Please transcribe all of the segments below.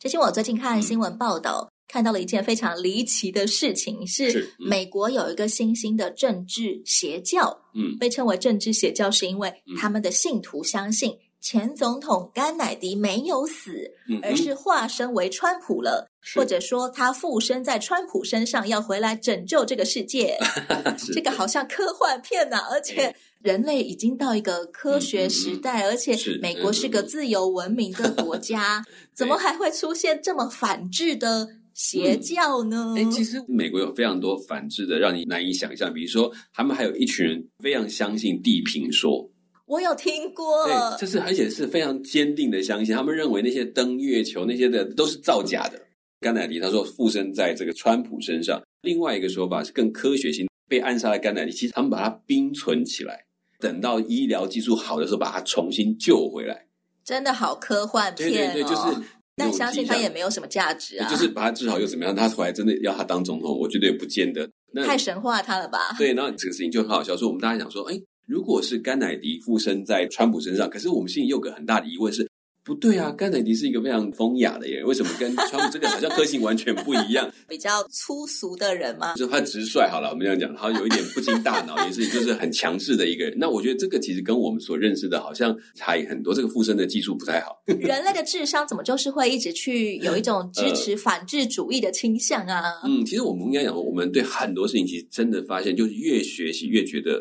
知心，我最近看新闻报道，嗯、看到了一件非常离奇的事情，是美国有一个新兴的政治邪教，嗯，被称为政治邪教，是因为他们的信徒相信前总统甘乃迪没有死，嗯、而是化身为川普了，或者说他附身在川普身上，要回来拯救这个世界。这个好像科幻片呐、啊，而且。人类已经到一个科学时代，嗯嗯、而且美国是个自由文明的国家，嗯、怎么还会出现这么反制的邪教呢？哎、嗯，其实美国有非常多反制的，让你难以想象。比如说，他们还有一群人非常相信地平说，我有听过。对，这是而且是非常坚定的相信，他们认为那些登月球那些的都是造假的。甘乃迪他说附身在这个川普身上，另外一个说法是更科学性，被暗杀的甘乃迪其实他们把它冰存起来。等到医疗技术好的时候，把它重新救回来，真的好科幻片哦！对对对，就是，但相信他也没有什么价值啊。就是把他治好又怎么样？他回来真的要他当总统，我觉得也不见得。那太神话他了吧？对，然后这个事情就很好笑。说我们大家想说，哎，如果是甘乃迪附身在川普身上，可是我们心里有个很大的疑问是。不对啊，甘乃迪是一个非常风雅的人，为什么跟川普这个好像个性完全不一样？比较粗俗的人吗？就是他直率，好了，我们这样讲，他有一点不经大脑，也是就是很强势的一个人。那我觉得这个其实跟我们所认识的好像差异很多，这个附身的技术不太好。人类的智商怎么就是会一直去有一种支持反智主义的倾向啊？嗯，其实我们应该讲，我们对很多事情其实真的发现，就是越学习越觉得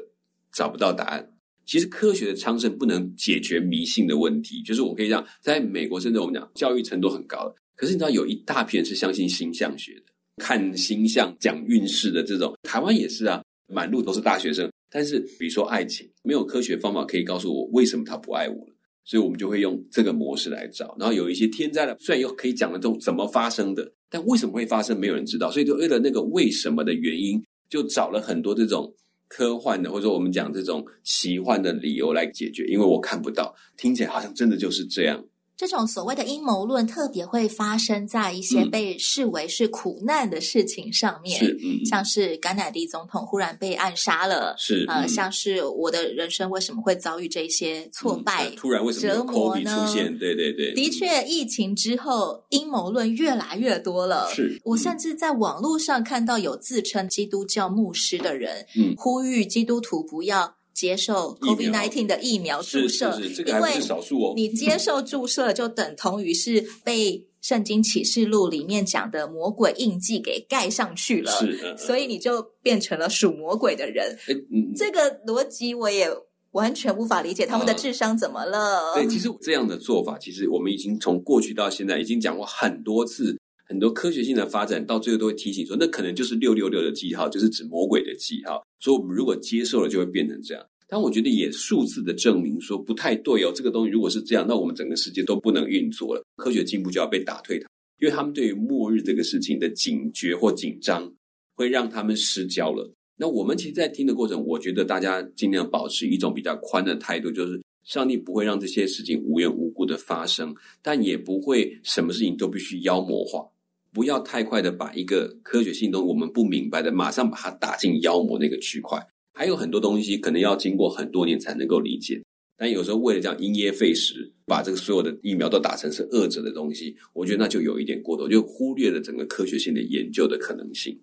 找不到答案。其实科学的昌盛不能解决迷信的问题，就是我可以讲，在美国甚至我们讲教育程度很高的，可是你知道有一大批人是相信星象学的，看星象讲运势的这种，台湾也是啊，满路都是大学生。但是比如说爱情，没有科学方法可以告诉我为什么他不爱我了，所以我们就会用这个模式来找。然后有一些天灾的，虽然又可以讲得通怎么发生的，但为什么会发生，没有人知道，所以就为了那个为什么的原因，就找了很多这种。科幻的，或者说我们讲这种奇幻的理由来解决，因为我看不到，听起来好像真的就是这样。这种所谓的阴谋论特别会发生在一些被视为是苦难的事情上面，像是甘乃迪总统忽然被暗杀了，是呃，嗯、像是我的人生为什么会遭遇这些挫败、嗯、突然为什么折磨呢？出现对对对，的确，疫情之后阴谋论越来越多了。是、嗯、我甚至在网络上看到有自称基督教牧师的人，嗯，呼吁基督徒不要。接受 COVID-19 的疫苗注射，是是是，这个还不是少数哦。因为你接受注射，就等同于是被圣经启示录里面讲的魔鬼印记给盖上去了，是的，所以你就变成了属魔鬼的人。嗯、这个逻辑我也完全无法理解，他们的智商怎么了？对，其实这样的做法，其实我们已经从过去到现在已经讲过很多次，很多科学性的发展到最后都会提醒说，那可能就是六六六的记号，就是指魔鬼的记号。所以我们如果接受了，就会变成这样。但我觉得也数字的证明说不太对哦，这个东西如果是这样，那我们整个世界都不能运作了，科学进步就要被打退堂，因为他们对于末日这个事情的警觉或紧张，会让他们失焦了。那我们其实，在听的过程，我觉得大家尽量保持一种比较宽的态度，就是上帝不会让这些事情无缘无故的发生，但也不会什么事情都必须妖魔化，不要太快的把一个科学性东西我们不明白的，马上把它打进妖魔那个区块。还有很多东西可能要经过很多年才能够理解，但有时候为了这样因噎废食，把这个所有的疫苗都打成是恶者的东西，我觉得那就有一点过头，就忽略了整个科学性的研究的可能性。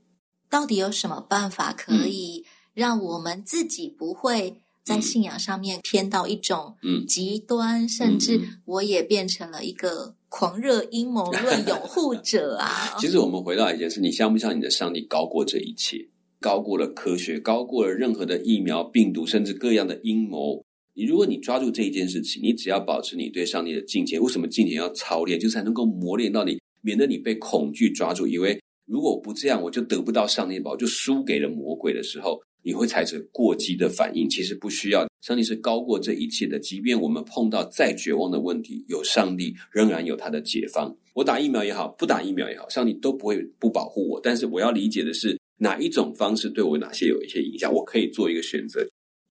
到底有什么办法可以让我们自己不会在信仰上面偏到一种极端，嗯、甚至我也变成了一个狂热阴谋论拥护者啊？其实我们回到一件事，你相不相信你的上帝高过这一切？高过了科学，高过了任何的疫苗、病毒，甚至各样的阴谋。你如果你抓住这一件事情，你只要保持你对上帝的敬虔。为什么敬虔要操练？就是才能够磨练到你，免得你被恐惧抓住，以为如果不这样，我就得不到上帝的宝，就输给了魔鬼的时候，你会采取过激的反应。其实不需要，上帝是高过这一切的。即便我们碰到再绝望的问题，有上帝仍然有他的解方。我打疫苗也好，不打疫苗也好，上帝都不会不保护我。但是我要理解的是，哪一种方式对我哪些有一些影响，我可以做一个选择。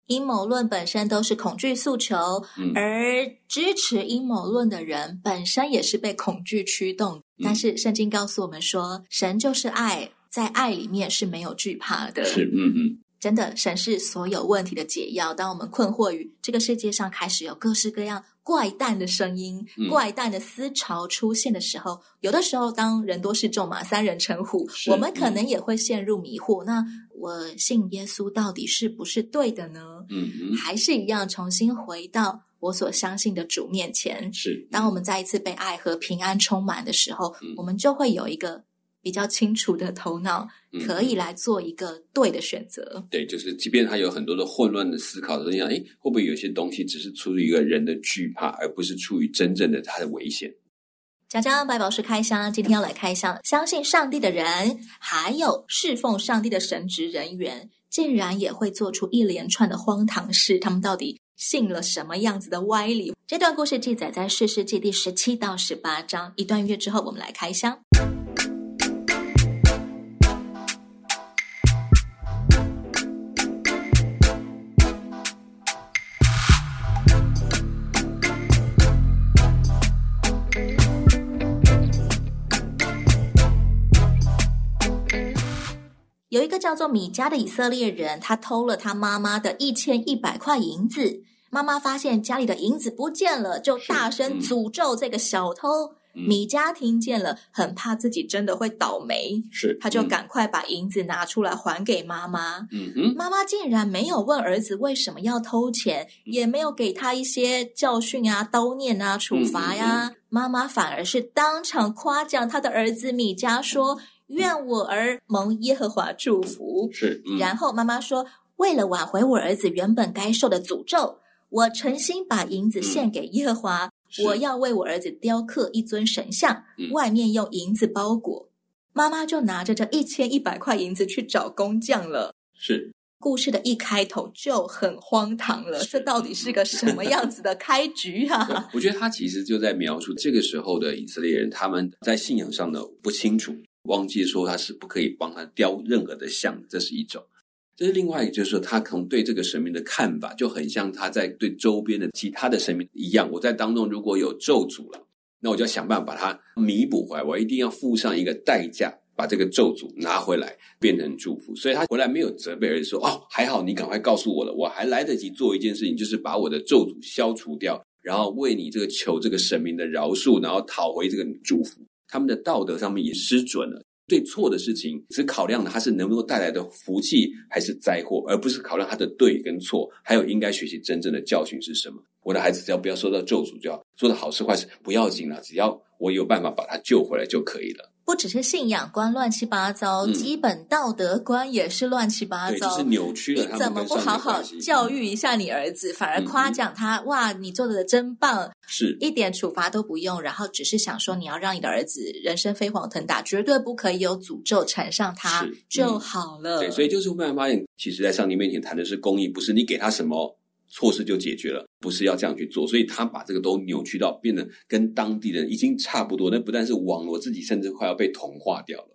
阴谋论本身都是恐惧诉求，嗯、而支持阴谋论的人本身也是被恐惧驱动。嗯、但是圣经告诉我们说，神就是爱，在爱里面是没有惧怕的。是，嗯嗯，真的，神是所有问题的解药。当我们困惑于这个世界上开始有各式各样怪诞的声音、嗯、怪诞的思潮出现的时候，有的时候当人多势众嘛，三人成虎，我们可能也会陷入迷惑。嗯、那我信耶稣到底是不是对的呢？嗯哼，还是一样重新回到我所相信的主面前。是，当我们再一次被爱和平安充满的时候，嗯、我们就会有一个比较清楚的头脑，可以来做一个对的选择。嗯、对，就是即便他有很多的混乱的思考的，你想，哎，会不会有些东西只是出于一个人的惧怕，而不是出于真正的他的危险？讲讲百宝石开箱，今天要来开箱。相信上帝的人，还有侍奉上帝的神职人员，竟然也会做出一连串的荒唐事。他们到底信了什么样子的歪理？这段故事记载在士师记第十七到十八章。一段音乐之后，我们来开箱。有一个叫做米迦的以色列人，他偷了他妈妈的一千一百块银子。妈妈发现家里的银子不见了，就大声诅咒这个小偷。嗯、米迦听见了，很怕自己真的会倒霉，是，他就赶快把银子拿出来还给妈妈。嗯哼，妈妈竟然没有问儿子为什么要偷钱，也没有给他一些教训啊、叨念啊、处罚呀。嗯、妈妈反而是当场夸奖他的儿子米迦说。愿我儿蒙耶和华祝福。是，嗯、然后妈妈说：“为了挽回我儿子原本该受的诅咒，我诚心把银子献给耶和华。嗯、我要为我儿子雕刻一尊神像，嗯、外面用银子包裹。”妈妈就拿着这一千一百块银子去找工匠了。是，故事的一开头就很荒唐了。这到底是个什么样子的开局啊？我觉得他其实就在描述这个时候的以色列人，他们在信仰上的不清楚。忘记说他是不可以帮他雕任何的像，这是一种；这是另外一个，就是说他可能对这个神明的看法就很像他在对周边的其他的神明一样。我在当中如果有咒诅了，那我就要想办法把它弥补回来。我一定要付上一个代价，把这个咒诅拿回来，变成祝福。所以他回来没有责备，而是说：“哦，还好你赶快告诉我了，我还来得及做一件事情，就是把我的咒诅消除掉，然后为你这个求这个神明的饶恕，然后讨回这个祝福。”他们的道德上面也失准了，对错的事情只考量的他是能不能够带来的福气还是灾祸，而不是考量他的对跟错，还有应该学习真正的教训是什么。我的孩子只要不要受到咒诅就好，做的好事坏事不要紧了，只要我有办法把他救回来就可以了。不只是信仰观乱七八糟，嗯、基本道德观也是乱七八糟，就是扭曲了。你怎么不好好教育一下你儿子，嗯、反而夸奖他？嗯、哇，你做的真棒，是一点处罚都不用，然后只是想说你要让你的儿子人生飞黄腾达，绝对不可以有诅咒缠上他、嗯、就好了。对，所以就是慢慢发现，其实，在上帝面前谈的是公义，不是你给他什么。错事就解决了，不是要这样去做，所以他把这个都扭曲到变得跟当地人已经差不多。那不但是网络自己，甚至快要被同化掉了。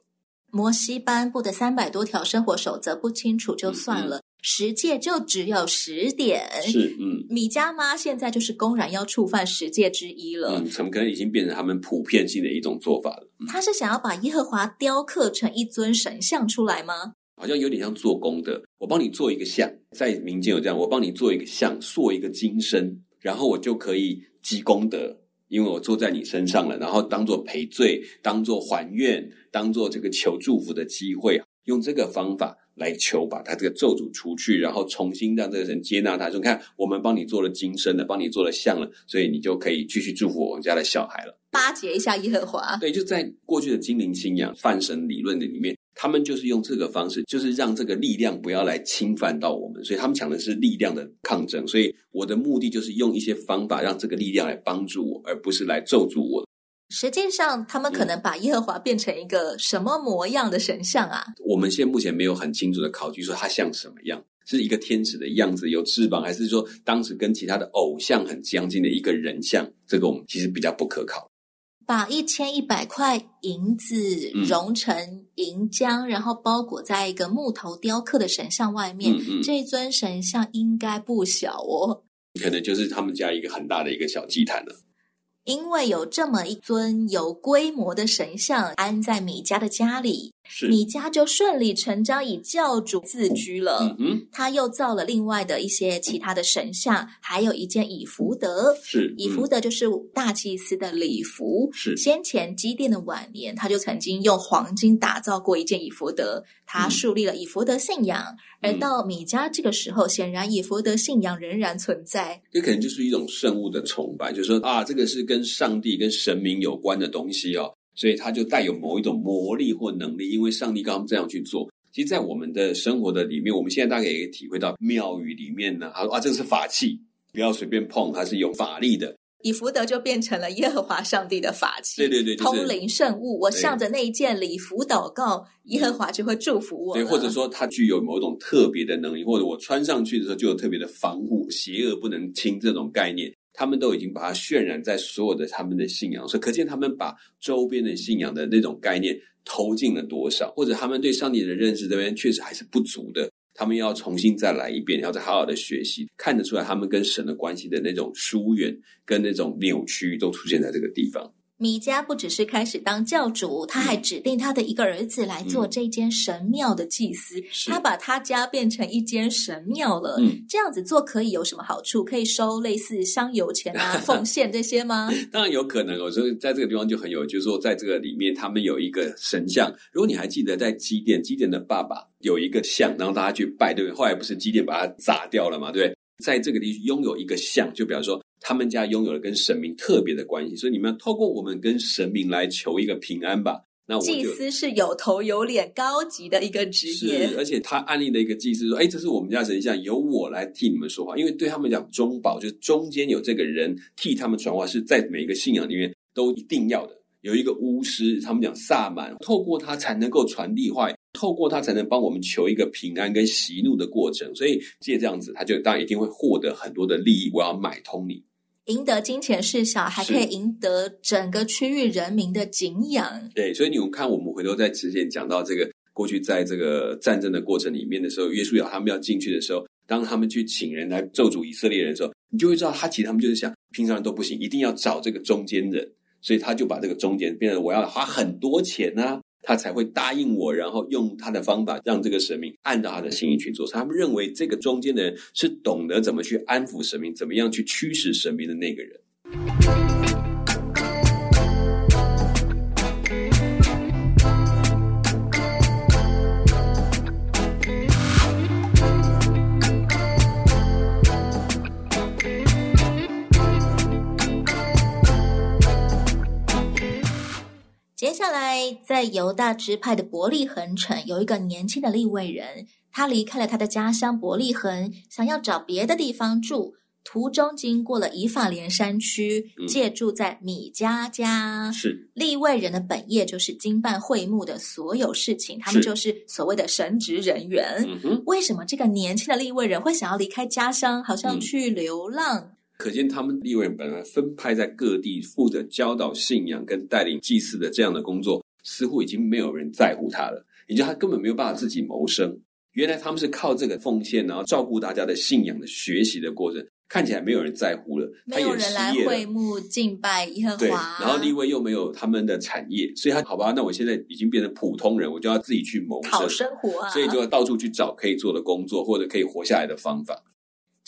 摩西颁布的三百多条生活守则不清楚就算了，嗯、十诫就只有十点。是，嗯，米迦妈现在就是公然要触犯十诫之一了。嗯，怎么可能已经变成他们普遍性的一种做法了？嗯、他是想要把耶和华雕刻成一尊神像出来吗？好像有点像做工的，我帮你做一个像，在民间有这样，我帮你做一个像，塑一个金身，然后我就可以积功德，因为我坐在你身上了，然后当做赔罪，当做还愿，当做这个求祝福的机会，用这个方法来求把他这个咒诅除去，然后重新让这个人接纳他，说看我们帮你做了金身了，帮你做了像了，所以你就可以继续祝福我们家的小孩了。巴结一下耶和华，对，就在过去的精灵信仰、泛神理论的里面。他们就是用这个方式，就是让这个力量不要来侵犯到我们，所以他们讲的是力量的抗争。所以我的目的就是用一些方法让这个力量来帮助我，而不是来咒诅我。实际上，他们可能把耶和华变成一个什么模样的神像啊？我们现在目前没有很清楚的考据说他像什么样，是一个天使的样子，有翅膀，还是说当时跟其他的偶像很相近的一个人像？这个我们其实比较不可考。把一千一百块银子融成银浆，嗯、然后包裹在一个木头雕刻的神像外面。嗯嗯、这尊神像应该不小哦，可能就是他们家一个很大的一个小祭坛了。因为有这么一尊有规模的神像安在米家的家里，是米迦就顺理成章以教主自居了。嗯哼，他又造了另外的一些其他的神像，还有一件以福德。是以福德就是大祭司的礼服。是先前基甸的晚年，他就曾经用黄金打造过一件以弗德，他树立了以弗德信仰。嗯而到米迦这个时候，显然以弗德信仰仍然存在。这可能就是一种圣物的崇拜，就是说啊，这个是跟上帝、跟神明有关的东西哦，所以它就带有某一种魔力或能力。因为上帝刚刚这样去做，其实，在我们的生活的里面，我们现在大概也可以体会到，庙宇里面呢，他说啊，这个是法器，不要随便碰，它是有法力的。以福德就变成了耶和华上帝的法器，对对对，就是、通灵圣物。我向着那一件礼服祷告，耶和华就会祝福我。对，或者说它具有某种特别的能力，或者我穿上去的时候就有特别的防护，邪恶不能侵这种概念，他们都已经把它渲染在所有的他们的信仰，所以可见他们把周边的信仰的那种概念投进了多少，或者他们对上帝的认识这边确实还是不足的。他们要重新再来一遍，要再好好的学习，看得出来他们跟神的关系的那种疏远跟那种扭曲都出现在这个地方。米迦不只是开始当教主，他还指定他的一个儿子来做这间神庙的祭司。嗯、他把他家变成一间神庙了。嗯、这样子做可以有什么好处？可以收类似香油钱啊、奉献这些吗？当然有可能哦。所以在这个地方就很有，就是说在这个里面，他们有一个神像。如果你还记得，在基甸，基甸的爸爸有一个像，然后大家去拜，对不对？后来不是基甸把它砸掉了嘛？对不对？在这个地区拥有一个像，就比方说。他们家拥有了跟神明特别的关系，所以你们要透过我们跟神明来求一个平安吧。那我祭司是有头有脸、高级的一个职业，是而且他安利的一个祭司说：“哎，这是我们家神像，由我来替你们说话。”因为对他们讲，中保就是中间有这个人替他们传话，是在每一个信仰里面都一定要的。有一个巫师，他们讲萨满，透过他才能够传递话，透过他才能帮我们求一个平安跟息怒的过程。所以借这样子，他就当然一定会获得很多的利益。我要买通你。赢得金钱事小，还可以赢得整个区域人民的敬仰。对，所以你们看，我们回头在之前讲到这个过去，在这个战争的过程里面的时候，约书亚他们要进去的时候，当他们去请人来咒诅以色列人的时候，你就会知道，他其实他们就是想，平常人都不行，一定要找这个中间人，所以他就把这个中间变成我要花很多钱啊。他才会答应我，然后用他的方法让这个神明按照他的心意去做。他们认为这个中间的人是懂得怎么去安抚神明，怎么样去驱使神明的那个人。接下来，在犹大支派的伯利恒城，有一个年轻的利未人，他离开了他的家乡伯利恒，想要找别的地方住。途中经过了以法莲山区，借住在米迦家。是利未人的本业就是经办会幕的所有事情，他们就是所谓的神职人员。嗯，为什么这个年轻的利未人会想要离开家乡，好像去流浪？嗯可见他们利未人本来分派在各地，负责教导信仰跟带领祭祀的这样的工作，似乎已经没有人在乎他了。也就他根本没有办法自己谋生。原来他们是靠这个奉献，然后照顾大家的信仰的学习的过程，看起来没有人在乎了。没有人来会幕敬拜耶和华。对，然后利未又没有他们的产业，所以他好吧，那我现在已经变成普通人，我就要自己去谋生，讨生活啊，所以就要到处去找可以做的工作，或者可以活下来的方法。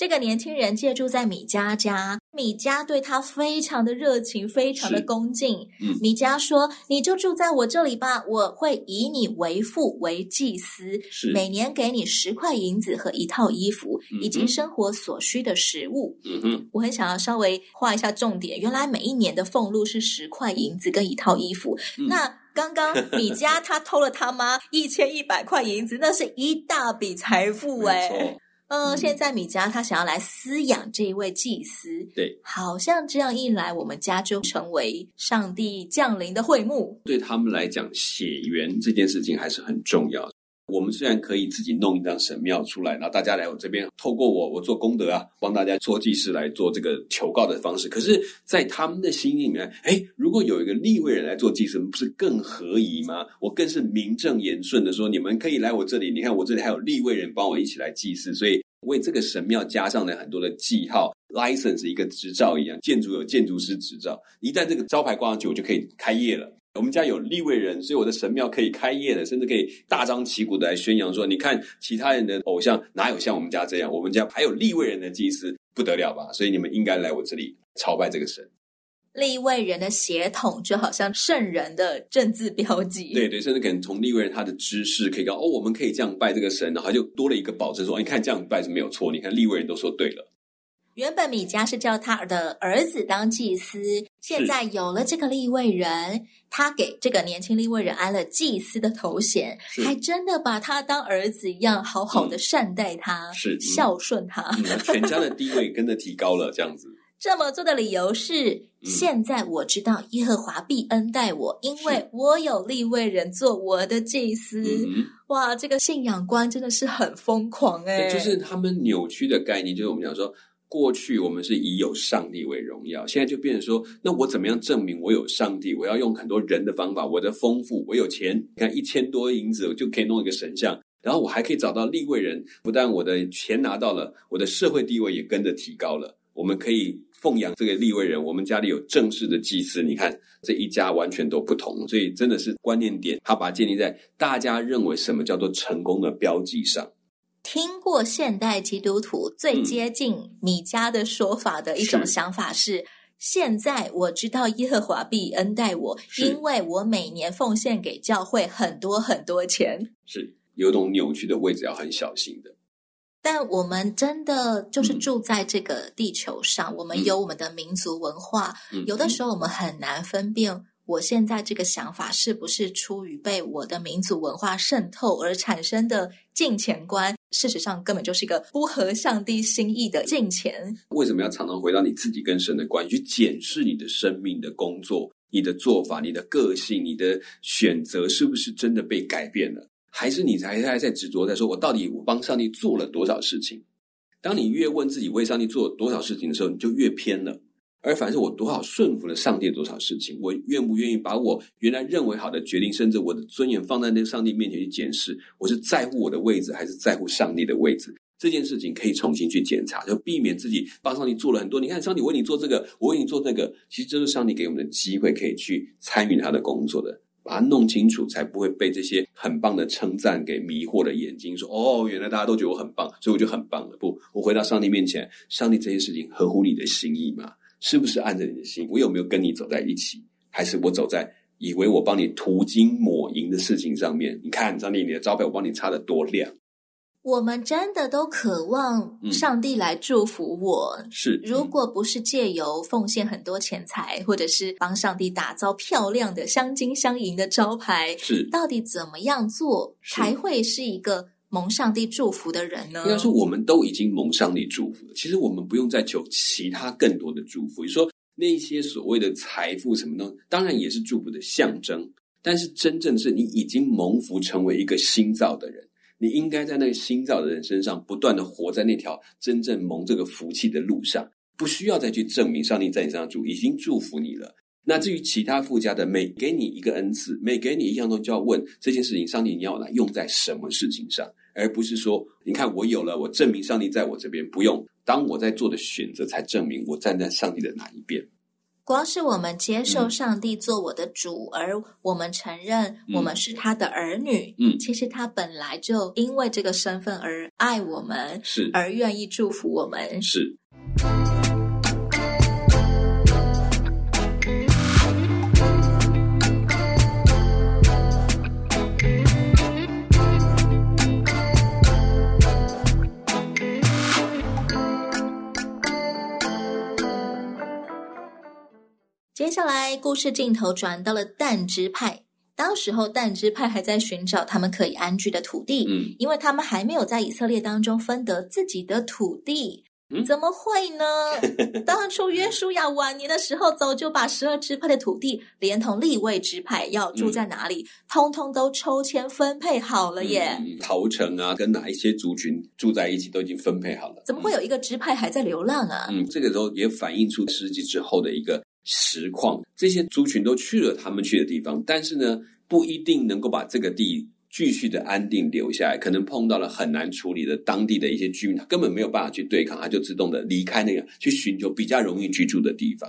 这个年轻人借住在米家家，米家对他非常的热情，非常的恭敬。嗯，米家说：“你就住在我这里吧，我会以你为父为祭司，每年给你十块银子和一套衣服，以及生活所需的食物。”嗯哼，我很想要稍微画一下重点。原来每一年的俸禄是十块银子跟一套衣服。嗯、那刚刚米家他偷了他妈一千一百块银子，那是一大笔财富 哎。嗯，现在米迦他想要来饲养这一位祭司，对，好像这样一来，我们家就成为上帝降临的会幕。对他们来讲，血缘这件事情还是很重要的。我们虽然可以自己弄一张神庙出来，然后大家来我这边，透过我，我做功德啊，帮大家做祭祀来做这个求告的方式。可是，在他们的心里面，哎，如果有一个立位人来做祭祀，不是更合宜吗？我更是名正言顺的说，你们可以来我这里。你看，我这里还有立位人帮我一起来祭祀，所以为这个神庙加上了很多的记号，license 一个执照一样，建筑有建筑师执照，一旦这个招牌挂上去，我就可以开业了。我们家有立位人，所以我的神庙可以开业的，甚至可以大张旗鼓的来宣扬说：你看其他人的偶像哪有像我们家这样？我们家还有立位人的祭司，不得了吧？所以你们应该来我这里朝拜这个神。立位人的血统就好像圣人的政治标记。对对，甚至可能从立位人他的知识可以讲哦，我们可以这样拜这个神，然后就多了一个保证说：你看这样拜是没有错。你看立位人都说对了。原本米迦是叫他的儿子当祭司，现在有了这个立位人，他给这个年轻立位人安了祭司的头衔，还真的把他当儿子一样好好的善待他，是、嗯、孝顺他、嗯，全家的地位跟着提高了。这样子，这么做的理由是、嗯，现在我知道耶和华必恩待我，因为我有立位人做我的祭司。哇，这个信仰观真的是很疯狂哎、欸！就是他们扭曲的概念，就是我们讲说。过去我们是以有上帝为荣耀，现在就变成说，那我怎么样证明我有上帝？我要用很多人的方法，我的丰富，我有钱，你看一千多银子我就可以弄一个神像，然后我还可以找到利位人，不但我的钱拿到了，我的社会地位也跟着提高了。我们可以奉养这个利位人，我们家里有正式的祭司，你看这一家完全都不同，所以真的是观念点，他把它建立在大家认为什么叫做成功的标记上。听过现代基督徒最接近米迦的说法的一种想法是，是：现在我知道耶和华必恩待我，因为我每年奉献给教会很多很多钱。是有种扭曲的位置，要很小心的。但我们真的就是住在这个地球上，嗯、我们有我们的民族文化、嗯，有的时候我们很难分辨。我现在这个想法是不是出于被我的民族文化渗透而产生的金钱观？事实上，根本就是一个不合上帝心意的金钱。为什么要常常回到你自己跟神的关系，去检视你的生命的工作、你的做法、你的个性、你的选择，是不是真的被改变了？还是你还还在执着在说，我到底我帮上帝做了多少事情？当你越问自己为上帝做了多少事情的时候，你就越偏了。而反是我多少顺服了上帝多少事情，我愿不愿意把我原来认为好的决定，甚至我的尊严放在那个上帝面前去检视，我是在乎我的位置，还是在乎上帝的位置？这件事情可以重新去检查，就避免自己帮上帝做了很多。你看，上帝为你做这个，我为你做那个，其实这是上帝给我们的机会，可以去参与他的工作的，把它弄清楚，才不会被这些很棒的称赞给迷惑了眼睛。说哦，原来大家都觉得我很棒，所以我就很棒了。不，我回到上帝面前，上帝这些事情合乎你的心意吗？是不是按着你的心？我有没有跟你走在一起？还是我走在以为我帮你涂金抹银的事情上面？你看，上帝，你的招牌我帮你擦的多亮。我们真的都渴望上帝来祝福我。嗯、是，如果不是借由奉献很多钱财，或者是帮上帝打造漂亮的镶金镶银的招牌，是，到底怎么样做才会是一个？蒙上帝祝福的人呢？应该说，我们都已经蒙上帝祝福了。其实我们不用再求其他更多的祝福。你说那些所谓的财富什么呢？当然也是祝福的象征。但是真正是你已经蒙福成为一个新造的人，你应该在那个新造的人身上不断的活在那条真正蒙这个福气的路上，不需要再去证明上帝在你身上祝，已经祝福你了。那至于其他附加的，每给你一个恩赐，每给你一样东西，就要问这件事情，上帝你要来用在什么事情上？而不是说，你看我有了，我证明上帝在我这边，不用。当我在做的选择，才证明我站在上帝的哪一边。光是我们接受上帝做我的主，嗯、而我们承认我们是他的儿女，嗯，其实他本来就因为这个身份而爱我们，是。而愿意祝福我们，是。接下来，故事镜头转到了但支派。当时候，但支派还在寻找他们可以安居的土地，嗯，因为他们还没有在以色列当中分得自己的土地。嗯、怎么会呢？当初约书亚晚年的时候，早就把十二支派的土地，连同立位支派要住在哪里，嗯、通通都抽签分配好了耶。逃城啊，跟哪一些族群住在一起，都已经分配好了。怎么会有一个支派还在流浪啊？嗯，这个时候也反映出世纪之后的一个实况，这些族群都去了他们去的地方，但是呢，不一定能够把这个地。继续的安定留下来，可能碰到了很难处理的当地的一些居民，他根本没有办法去对抗，他就自动的离开那个，去寻求比较容易居住的地方。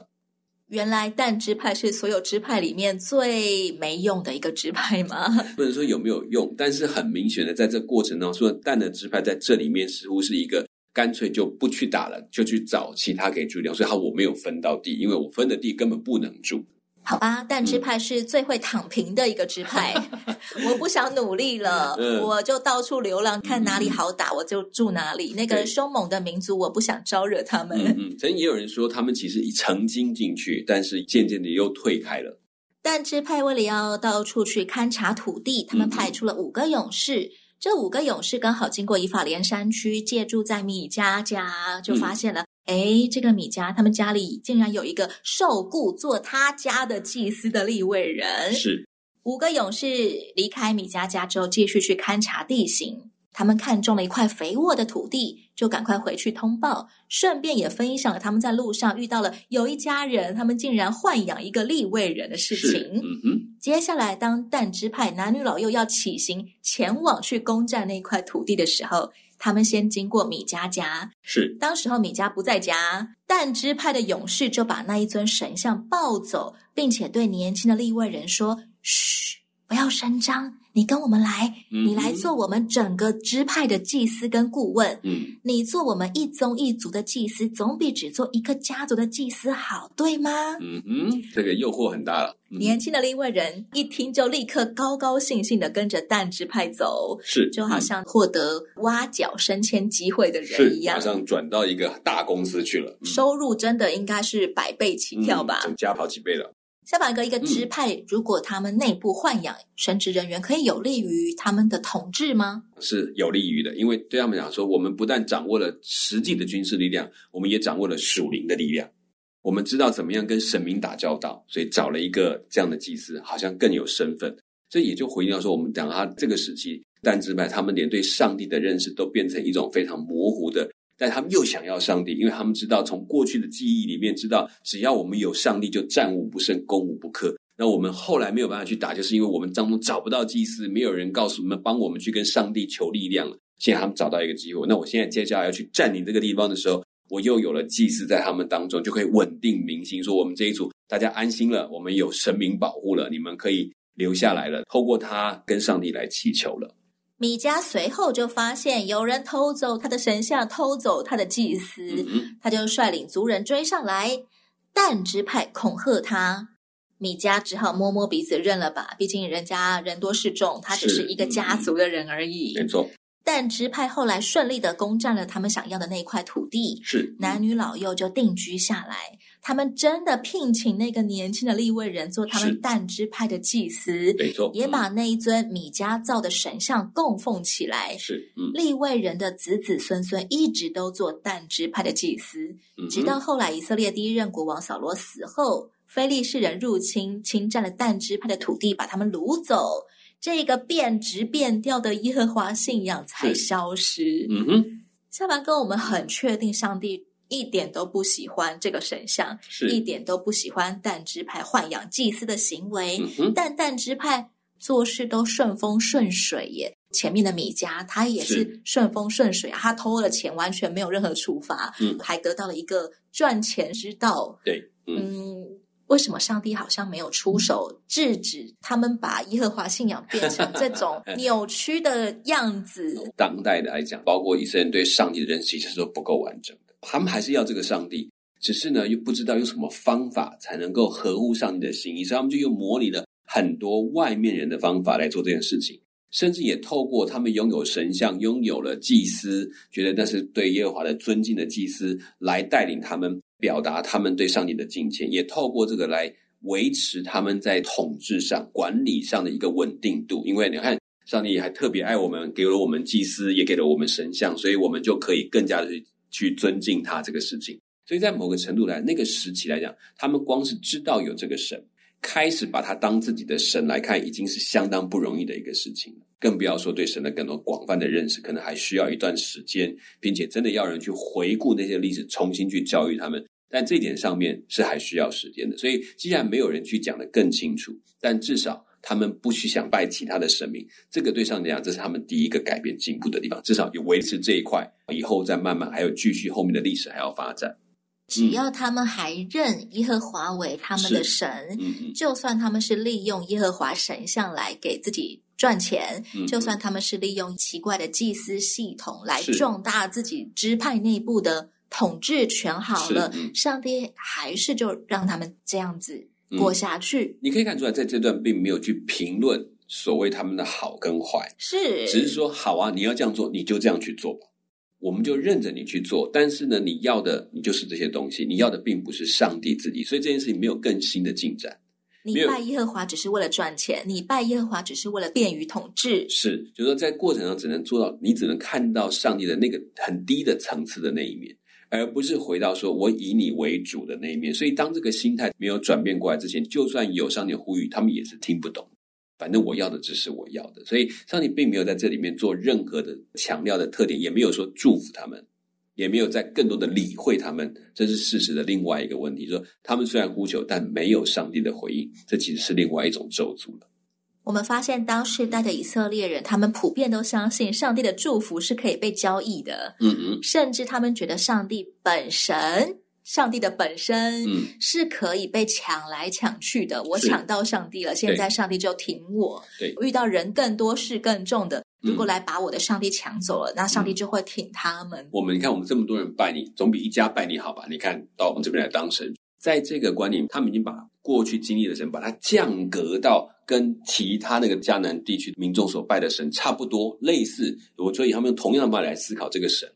原来但支派是所有支派里面最没用的一个支派吗？不能说有没有用，但是很明显的，在这过程当中，说但的支派在这里面似乎是一个干脆就不去打了，就去找其他可以住掉，所以他我没有分到地，因为我分的地根本不能住。好吧，但支派是最会躺平的一个支派。我不想努力了，嗯、我就到处流浪，看哪里好打，我就住哪里。那个凶猛的民族，我不想招惹他们。嗯嗯，曾经也有人说，他们其实曾经进去，但是渐渐的又退开了。但支派为了要到处去勘察土地，他们派出了五个勇士。嗯、这五个勇士刚好经过以法莲山区，借住在米家家，就发现了。嗯哎，这个米家他们家里竟然有一个受雇做他家的祭司的立位人。是五个勇士离开米家家之后，继续去勘察地形。他们看中了一块肥沃的土地，就赶快回去通报，顺便也分享了他们在路上遇到了有一家人，他们竟然豢养一个立位人的事情。嗯哼。接下来，当但支派男女老幼要起行前往去攻占那块土地的时候。他们先经过米迦家，是当时候米迦不在家，但支派的勇士就把那一尊神像抱走，并且对年轻的利未人说：“嘘，不要声张。”你跟我们来，你来做我们整个支派的祭司跟顾问。嗯，你做我们一宗一族的祭司，总比只做一个家族的祭司好，对吗？嗯嗯，这个诱惑很大了。嗯、年轻的利未人一听就立刻高高兴兴的跟着但支派走，是就好像获得挖角升迁机会的人一样，马上转到一个大公司去了，嗯、收入真的应该是百倍起跳吧，增加好几倍了。下巴哥，一个支派，嗯、如果他们内部豢养神职人员，可以有利于他们的统治吗？是有利于的，因为对他们讲说，我们不但掌握了实际的军事力量，我们也掌握了属灵的力量。我们知道怎么样跟神明打交道，所以找了一个这样的祭司，好像更有身份。这也就回应到说，我们讲他这个时期，但支派他们连对上帝的认识都变成一种非常模糊的。但他们又想要上帝，因为他们知道从过去的记忆里面知道，只要我们有上帝，就战无不胜，攻无不克。那我们后来没有办法去打，就是因为我们当中找不到祭司，没有人告诉我们帮我们去跟上帝求力量了。现在他们找到一个机会，那我现在接下来要去占领这个地方的时候，我又有了祭司在他们当中，就可以稳定民心，说我们这一组大家安心了，我们有神明保护了，你们可以留下来了，透过他跟上帝来祈求了。米迦随后就发现有人偷走他的神像，偷走他的祭司，他就率领族人追上来，但支派恐吓他，米迦只好摸摸鼻子认了吧，毕竟人家人多势众，他只是一个家族的人而已。没错。但支派后来顺利的攻占了他们想要的那块土地，是男女老幼就定居下来。他们真的聘请那个年轻的利未人做他们但支派的祭司，没错，也把那一尊米迦造的神像供奉起来。是，嗯，利未人的子子孙孙一直都做但支派的祭司，嗯、直到后来以色列第一任国王扫罗死后，非利士人入侵，侵占了但支派的土地，把他们掳走。这个变质变调的耶和华信仰才消失。嗯哼，下凡哥，我们很确定上帝一点都不喜欢这个神像，是一点都不喜欢但支派豢养祭司的行为。但但支派做事都顺风顺水耶。前面的米迦他也是顺风顺水啊，他偷了钱完全没有任何处罚，嗯，还得到了一个赚钱之道。对，嗯。嗯为什么上帝好像没有出手制止他们把耶和华信仰变成这种 扭曲的样子？当代的来讲，包括以色列人对上帝的认识其实都不够完整的，他们还是要这个上帝，只是呢又不知道用什么方法才能够合乎上帝的心意，所以他们就又模拟了很多外面人的方法来做这件事情，甚至也透过他们拥有神像、拥有了祭司，觉得那是对耶和华的尊敬的祭司来带领他们。表达他们对上帝的敬虔，也透过这个来维持他们在统治上、管理上的一个稳定度。因为你看，上帝还特别爱我们，给了我们祭司，也给了我们神像，所以我们就可以更加的去去尊敬他这个事情。所以在某个程度来，那个时期来讲，他们光是知道有这个神，开始把他当自己的神来看，已经是相当不容易的一个事情了。更不要说对神的更多广泛的认识，可能还需要一段时间，并且真的要人去回顾那些历史，重新去教育他们。但这点上面是还需要时间的。所以，既然没有人去讲得更清楚，但至少他们不去想拜其他的神明，这个对上帝来讲，这是他们第一个改变进步的地方。至少有维持这一块，以后再慢慢还有继续后面的历史还要发展。只要他们还认耶和华为他们的神，嗯、就算他们是利用耶和华神像来给自己赚钱，嗯、就算他们是利用奇怪的祭司系统来壮大自己支派内部的统治权，好了，嗯、上帝还是就让他们这样子过下去。嗯、你可以看出来，在这段并没有去评论所谓他们的好跟坏，是只是说好啊，你要这样做，你就这样去做吧。我们就认着你去做，但是呢，你要的你就是这些东西，你要的并不是上帝自己，所以这件事情没有更新的进展。你拜耶和华只是为了赚钱，你拜耶和华只是为了便于统治。是，就是说在过程中只能做到，你只能看到上帝的那个很低的层次的那一面，而不是回到说我以你为主的那一面。所以当这个心态没有转变过来之前，就算有上帝呼吁，他们也是听不懂。反正我要的只是我要的，所以上帝并没有在这里面做任何的强调的特点，也没有说祝福他们，也没有在更多的理会他们，这是事实的另外一个问题。说他们虽然呼求，但没有上帝的回应，这其实是另外一种咒诅了。我们发现当时代的以色列人，他们普遍都相信上帝的祝福是可以被交易的，嗯嗯，甚至他们觉得上帝本身。上帝的本身是可以被抢来抢去的。嗯、我抢到上帝了，现在上帝就挺我。对，遇到人更多事更重的，如果来把我的上帝抢走了，嗯、那上帝就会挺他们。我们你看，我们这么多人拜你，总比一家拜你好吧？你看到我们这边来当神，在这个观念，他们已经把过去经历的神，把它降格到跟其他那个迦南地区民众所拜的神差不多类似。我所以他们用同样的方法来思考这个神。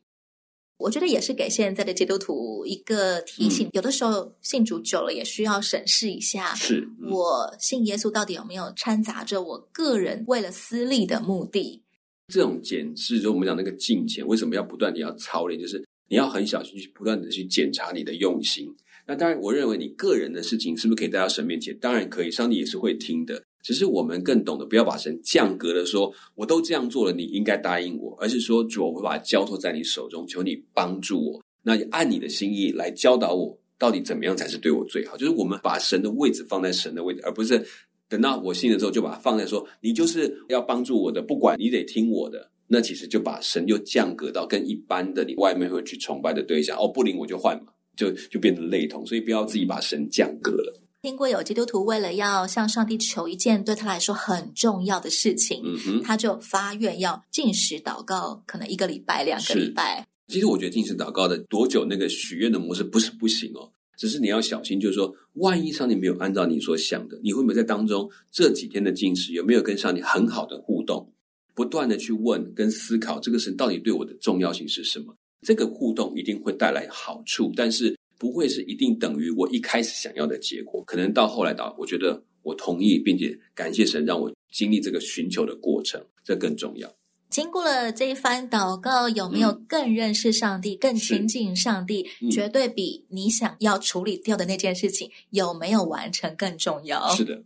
我觉得也是给现在的基督徒一个提醒，嗯、有的时候信主久了也需要审视一下，是、嗯、我信耶稣到底有没有掺杂着我个人为了私利的目的？这种检视，就我们讲那个敬虔，为什么要不断的要操练？就是你要很小心去不断的去检查你的用心。那当然，我认为你个人的事情是不是可以带到神面前？当然可以，上帝也是会听的。只是我们更懂得不要把神降格的说，我都这样做了，你应该答应我，而是说主，我会把它交托在你手中，求你帮助我，那你按你的心意来教导我，到底怎么样才是对我最好？就是我们把神的位置放在神的位置，而不是等到我信了之后就把它放在说，你就是要帮助我的，不管你得听我的，那其实就把神又降格到跟一般的你外面会去崇拜的对象，哦，不灵我就换嘛，就就变得类同，所以不要自己把神降格了。听过有基督徒为了要向上帝求一件对他来说很重要的事情，嗯哼，他就发愿要禁食祷告，可能一个礼拜、两个礼拜。其实我觉得禁食祷告的多久那个许愿的模式不是不行哦，只是你要小心，就是说，万一上帝没有按照你所想的，你会不会在当中这几天的进食有没有跟上帝很好的互动，不断的去问跟思考这个神到底对我的重要性是什么？这个互动一定会带来好处，但是。不会是一定等于我一开始想要的结果，可能到后来到，我觉得我同意，并且感谢神让我经历这个寻求的过程，这更重要。经过了这一番祷告，有没有更认识上帝、嗯、更亲近上帝？嗯、绝对比你想要处理掉的那件事情有没有完成更重要。是的，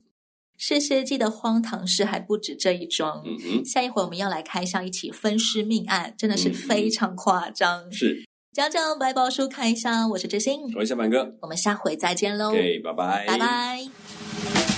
士师记的荒唐事还不止这一桩。下一回我们要来开箱一起分尸命案，真的是非常夸张。嗯、是。讲讲百宝书开箱，我是知心，我是小满哥，我们下回再见喽。OK，拜拜，拜拜。